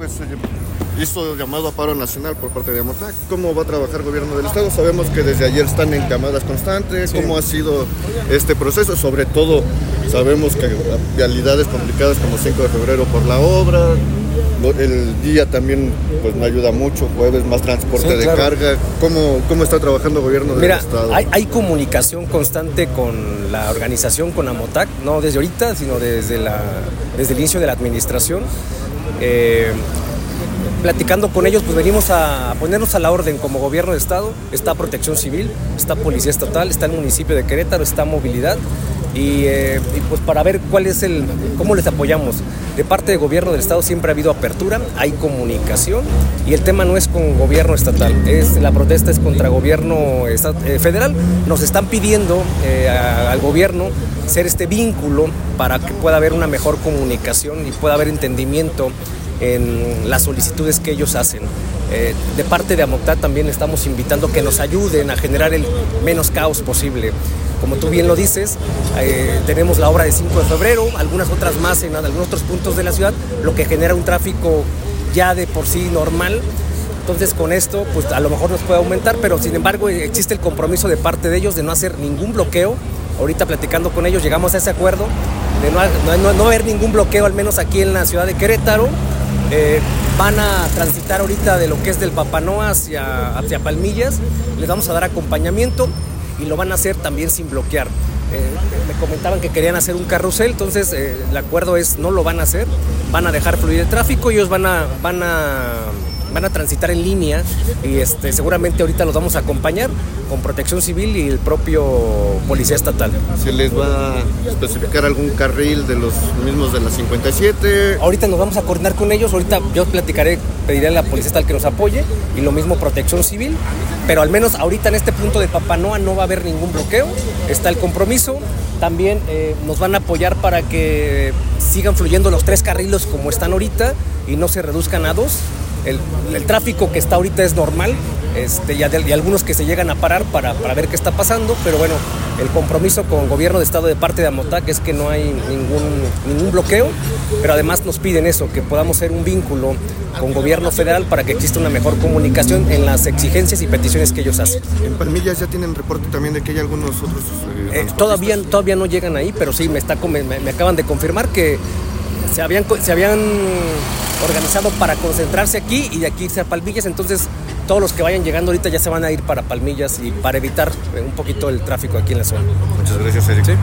Pues eh, hizo llamado a paro nacional por parte de Amotac. ¿Cómo va a trabajar el gobierno del Estado? Sabemos que desde ayer están en camadas constantes. ¿Cómo ha sido este proceso? Sobre todo, sabemos que realidades complicadas como 5 de febrero por la obra. El día también pues no ayuda mucho, jueves más transporte Sí, de claro. carga. ¿Cómo, ¿Cómo está trabajando el gobierno del Mira, Estado? hay, hay comunicación constante con la organización, con Amotac, no desde ahorita, sino desde, la, desde el inicio de la administración. Eh, platicando con ellos, pues venimos a ponernos a la orden como gobierno de Estado. Está Protección Civil, está Policía Estatal, está el municipio de Querétaro, está Movilidad. Y, eh, pues para ver cuál es el, cómo les apoyamos. De parte del gobierno del Estado siempre ha habido apertura, hay comunicación y el tema no es con gobierno estatal, es, la protesta es contra gobierno eh, federal. Nos están pidiendo al gobierno ser este vínculo para que pueda haber una mejor comunicación y pueda haber entendimiento en las solicitudes que ellos hacen. Eh, de parte de Amoctad también estamos invitando que nos ayuden a generar el menos caos posible. Como tú bien lo dices, eh, tenemos la obra de 5 de febrero, algunas otras más en algunos otros puntos de la ciudad, lo que genera un tráfico ya de por sí normal. Entonces con esto, pues a lo mejor nos puede aumentar, pero sin embargo existe el compromiso de parte de ellos de no hacer ningún bloqueo. Ahorita platicando con ellos llegamos a ese acuerdo de no, no- no- no haber ningún bloqueo, al menos aquí en la ciudad de Querétaro. Eh, van a transitar ahorita de lo que es del Papanoa hacia, hacia Palmillas. Les vamos a dar acompañamiento y lo van a hacer también sin bloquear. Eh, me comentaban que querían hacer un carrusel, entonces eh, el acuerdo es no lo van a hacer, van a dejar fluir el tráfico, ellos van a, van a, van a transitar en línea y este, seguramente ahorita los vamos a acompañar con protección civil y el propio policía estatal. ¿Se les va a especificar algún carril de los mismos de la 57? Ahorita nos vamos a coordinar con ellos, ahorita yo platicaré, pediré a la policía estatal que nos apoye y lo mismo protección civil, pero al menos ahorita en este punto de Papanoa no va a haber ningún bloqueo, está el compromiso, también eh, nos van a apoyar para que sigan fluyendo los tres carriles como están ahorita y no se reduzcan a dos. El, el tráfico que está ahorita es normal este, y, algunos que se llegan a parar para, para ver qué está pasando, pero bueno, el compromiso con el gobierno de estado de parte de Amotac es que no hay ningún, ningún bloqueo, pero además nos piden eso, que podamos ser un vínculo con gobierno federal para que exista una mejor comunicación en las exigencias y peticiones que ellos hacen. En Palmillas ya tienen reporte también de que hay algunos otros... eh, Eh, todavía, todavía no llegan ahí, pero sí, me, está, me, me acaban de confirmar que se habían, se habían organizado para concentrarse aquí y de aquí irse a Palmillas, entonces todos los que vayan llegando ahorita ya se van a ir para Palmillas y para evitar un poquito el tráfico aquí en la zona. Muchas gracias, Eric.